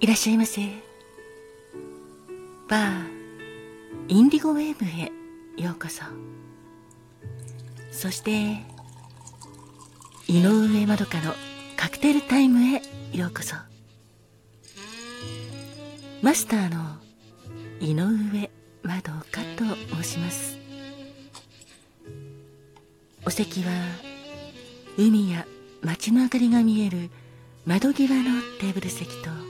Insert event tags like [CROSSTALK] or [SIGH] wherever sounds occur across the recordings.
いらっしゃいませ。バーインディゴウェーブへようこそ。そして井上まどかのカクテルタイムへようこそ。マスターの井上まどかと申します。お席は海や街の明かりが見える窓際のテーブル席と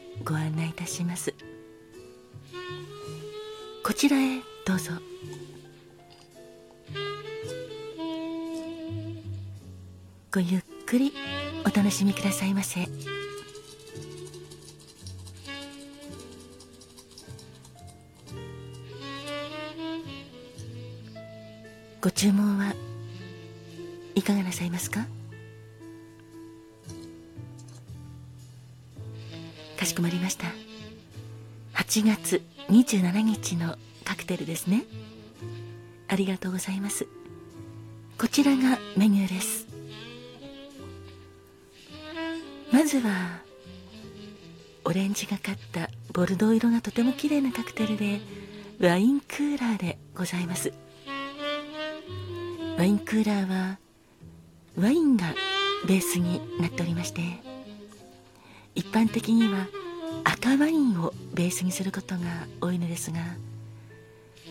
ご案内いたします。こちらへどうぞ。ごゆっくりお楽しみくださいませ。ご注文はいかがなさいますか？かしこまりました。8月27日のカクテルですね。ありがとうございます。こちらがメニューです。まずはオレンジがかったボルドー色がとても綺麗なカクテルでワインクーラーでございます。ワインクーラーはワインがベースになっておりまして一般的には赤ワインをベースにすることが多いのですが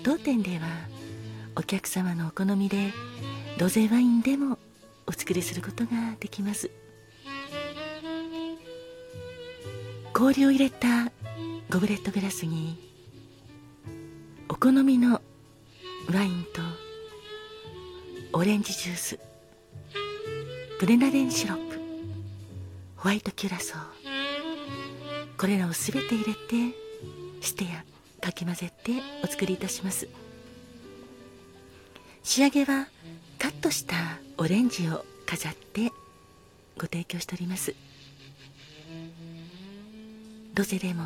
当店ではお客様のお好みでロゼワインでもお作りすることができます。氷を入れたゴブレットグラスにお好みのワインとオレンジジュースグレナデンシロップホワイトキュラソー。これらを全て入れてステやかき混ぜてお作りいたします。仕上げはカットしたオレンジを飾ってご提供しております。ロゼでも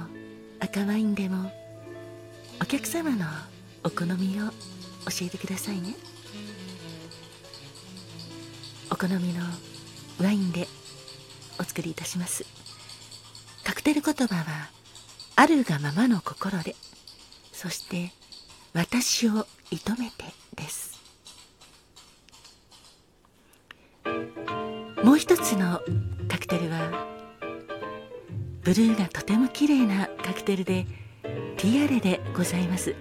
赤ワインでもお客様のお好みを教えてくださいね。お好みのワインでお作りいたします。カクテル言葉はあるがままの心でそして私を射止めてです。もう一つのカクテルはブルーがとても綺麗なカクテルでティアレでございます。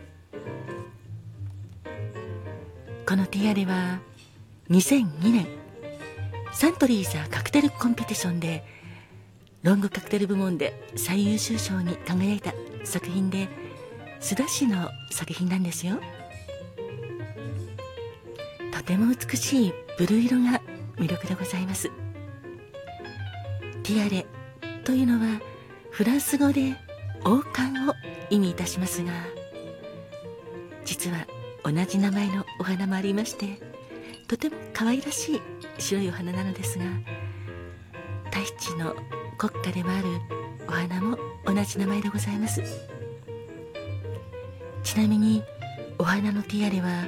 このティアレは2002年サントリーザカクテルコンペティションでロングカクテル部門で最優秀賞に輝いた作品で須田市の作品なんですよ。とても美しいブルー色が魅力でございます。ティアレというのはフランス語で王冠を意味いたしますが実は同じ名前のお花もありましてとても可愛らしい白いお花なのですが大地の国家でもあるお花も同じ名前でございます。ちなみにお花のティアレは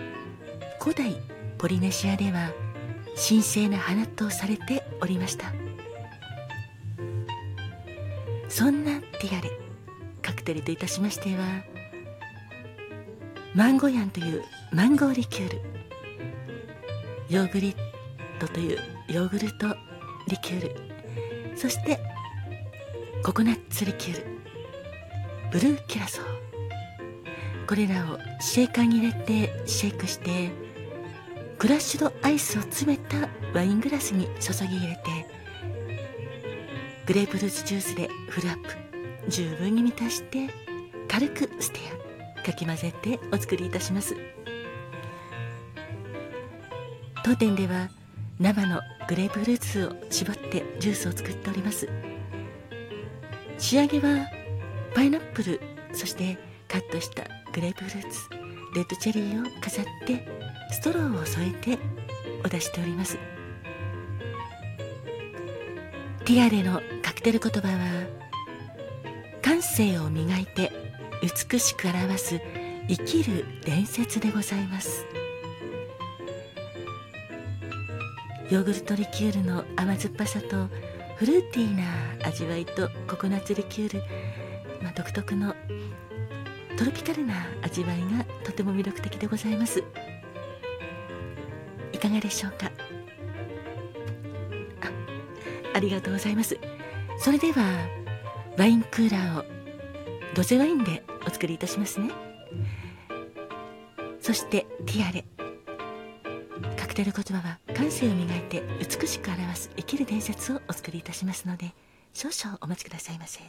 古代ポリネシアでは神聖な花とされておりました。そんなティアレカクテルといたしましてはマンゴヤンというマンゴーリキュール。ヨーグリットというヨーグルトリキュール。そしてココナッツリキュール。ブルーキュラソー。これらをシェーカーに入れてシェイクしてクラッシュドアイスを詰めたワイングラスに注ぎ入れてグレープフルーツジュースでフルアップ。十分に満たして軽くステアかき混ぜてお作りいたします。当店では生のグレープフルーツを絞ってジュースを作っております。仕上げはパイナップルそしてカットしたグレープフルーツレッドチェリーを飾ってストローを添えてお出しております。ティアレのカクテル言葉は感性を磨いて美しく表す生きる伝説でございます。ヨーグルトリキュールの甘酸っぱさとフルーティーな味わいとココナッツリキュール、まあ、独特のトロピカルな味わいがとても魅力的でございます。いかがでしょうか？あありがとうございます。それではワインクーラーをロゼワインでお作りいたしますね。そしてティアレ。テル言葉は感性を磨いて美しく表す生きる伝説をお作りいたしますので少々お待ちくださいませ。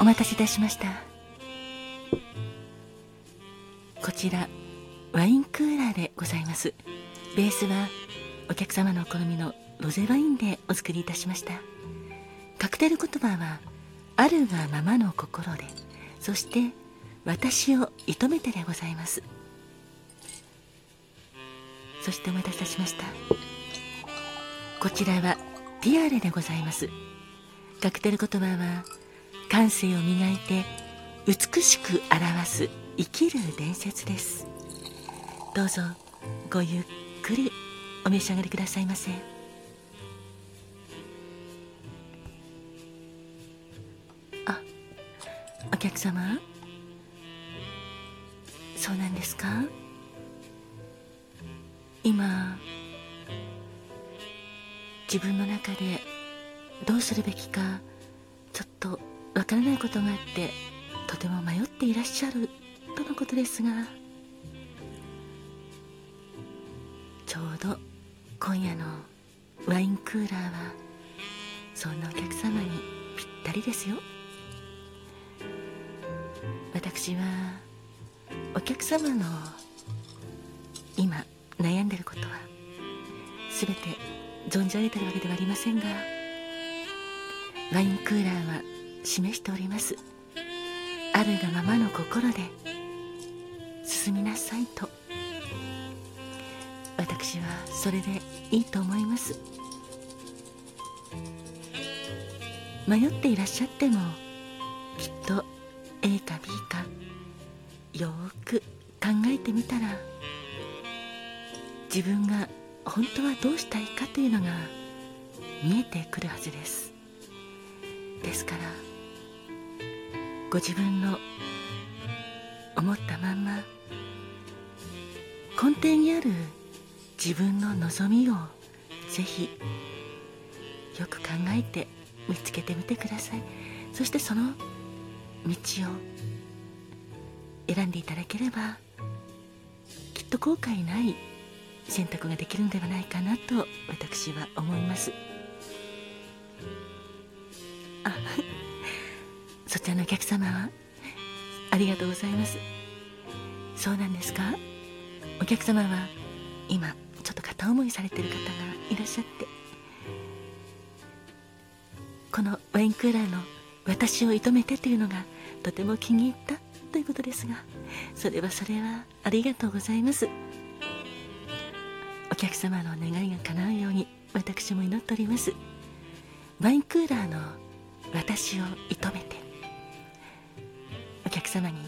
お待たせいたしました。こちらワインクーラーでございます。ベースはお客様のお好みのロゼワインでお作りいたしました。カクテル言葉はあるがままの心でそして私を射止めてでございます。そしてお待たせいたしました。こちらはティアレでございます。カクテル言葉は感性を磨いて美しく表す生きる伝説です。どうぞごゆっくりお召し上がりくださいませあお客様？そうなんですか？今自分の中でどうするべきかちょっとわからないことがあってとても迷っていらっしゃるとのことですが。ちょうど今夜のワインクーラーはそんなお客様にぴったりですよ。私はお客様の今悩んでることは全て存じ上げてるわけではありませんがワインクーラーは示しております。あるがままの心で進みなさいと私はそれでいいと思います。迷っていらっしゃってもきっと A か B かよーく考えてみたら自分が本当はどうしたいかというのが見えてくるはずです。ですからご自分の思ったまんま根底にある自分の望みをぜひよく考えて見つけてみてください。そしてその道を選んでいただければきっと後悔ない選択ができるんではないかなと私は思います。あ [LAUGHS] そちらのお客様はありがとうございます。そうなんですか？お客様は今ちょっと片思いされてる方がいらっしゃって。このワインクーラーの「私を射止めて」というのがとても気に入ったということですがそれはそれはありがとうございます。お客様の願いが叶うように私も祈っております。ワインクーラーの「私を射止めて」お客様に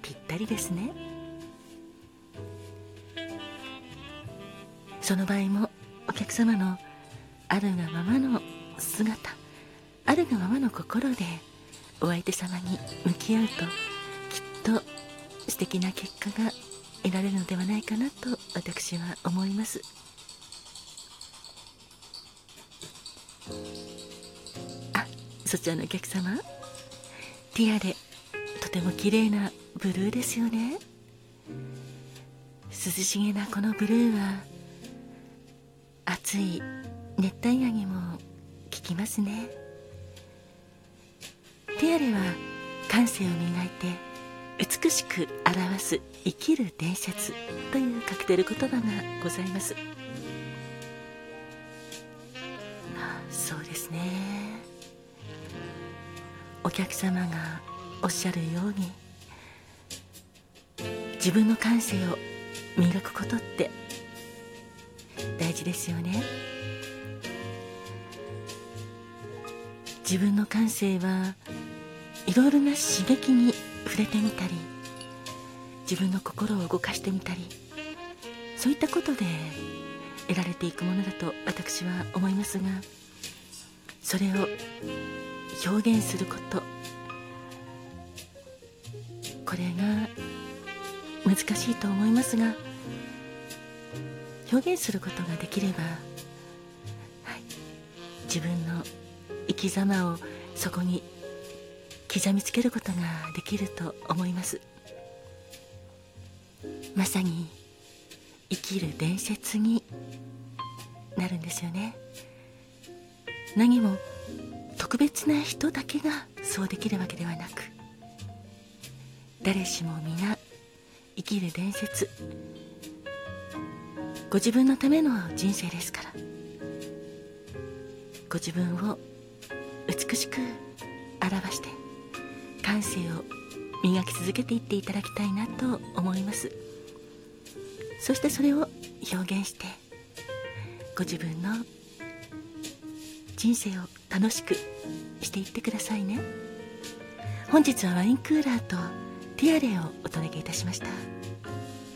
ぴったりですね。その場合もお客様のあるがままの姿あるがままの心でお相手様に向き合うときっと素敵な結果が得られるのではないかなと私は思います。あそちらのお客様。ティアでとても綺麗なブルーですよね。涼しげなこのブルーは暑い熱帯夜にも効きますね。ティアレは感性を磨いて美しく表す生きる伝説というカクテル言葉がございます。そうですね。お客様がおっしゃるように自分の感性を磨くことって事ですよね。自分の感性はいろいろな刺激に触れてみたり自分の心を動かしてみたりそういったことで得られていくものだと私は思いますがそれを表現すること。これが難しいと思いますが表現することができれば、はい、自分の生き様をそこに刻みつけることができると思います。まさに生きる伝説になるんですよね。何も特別な人だけがそうできるわけではなく誰しも皆生きる伝説ご自分のための人生ですから。ご自分を美しく表して感性を磨き続けていっていただきたいなと思います。そしてそれを表現してご自分の人生を楽しくしていってくださいね。本日はワインクーラーとティアレをお届けいたしました。